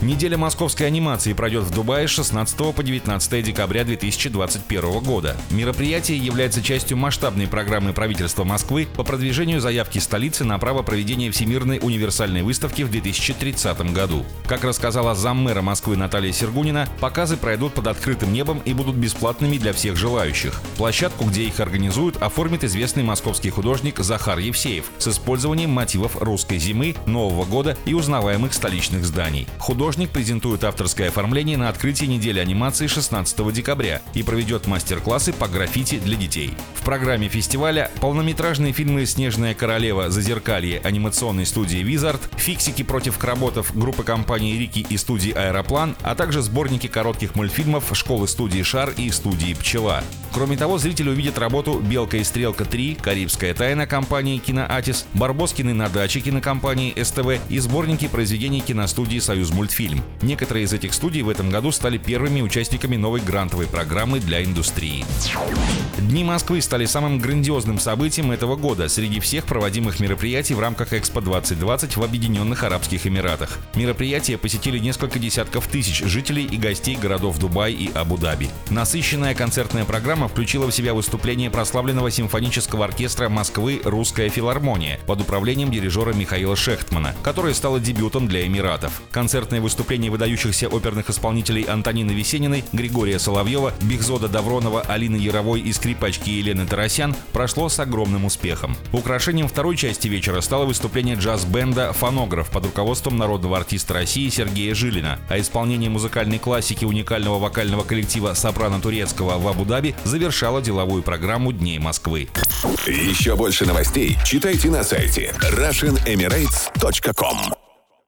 Неделя московской анимации пройдет в Дубае с 16 по 19 декабря 2021 года. Мероприятие является частью масштабной программы правительства Москвы по продвижению заявки столицы на право проведения Всемирной универсальной выставки в 2030 году. Как рассказала заммэра Москвы Наталья Сергунина, показы пройдут под открытым небом и будут бесплатными для всех желающих. Площадку, где их организуют, оформит известный московский художник Захар Евсеев с использованием мотивов русской зимы, Нового года и узнаваемых столичных зданий. Художник художник презентует авторское оформление на открытии недели анимации 16 декабря и проведет мастер-классы по граффити для детей. В программе фестиваля полнометражные фильмы «Снежная королева», «Зазеркалье» анимационной студии «Визард», «Фиксики против кработов» группы компании «Рики» и студии «Аэроплан», а также сборники коротких мультфильмов школы студии «Шар» и студии «Пчела». Кроме того, зрители увидят работу «Белка и стрелка 3», «Карибская тайна» компании «Киноатис», «Барбоскины на даче» кинокомпании СТВ и сборники произведений киностудии «Союз мультфильм» фильм. Некоторые из этих студий в этом году стали первыми участниками новой грантовой программы для индустрии. Дни Москвы стали самым грандиозным событием этого года среди всех проводимых мероприятий в рамках Экспо 2020 в Объединенных Арабских Эмиратах. Мероприятие посетили несколько десятков тысяч жителей и гостей городов Дубай и Абу-Даби. Насыщенная концертная программа включила в себя выступление прославленного симфонического оркестра Москвы «Русская филармония» под управлением дирижера Михаила Шехтмана, которое стало дебютом для Эмиратов. Концертное выступление выдающихся оперных исполнителей Антонины Весениной, Григория Соловьева, Бигзода Давронова, Алины Яровой и скрипачки Елены Тарасян прошло с огромным успехом. Украшением второй части вечера стало выступление джаз-бенда «Фонограф» под руководством народного артиста России Сергея Жилина, а исполнение музыкальной классики уникального вокального коллектива «Сопрано Турецкого» в Абу-Даби завершало деловую программу Дней Москвы. Еще больше новостей читайте на сайте RussianEmirates.com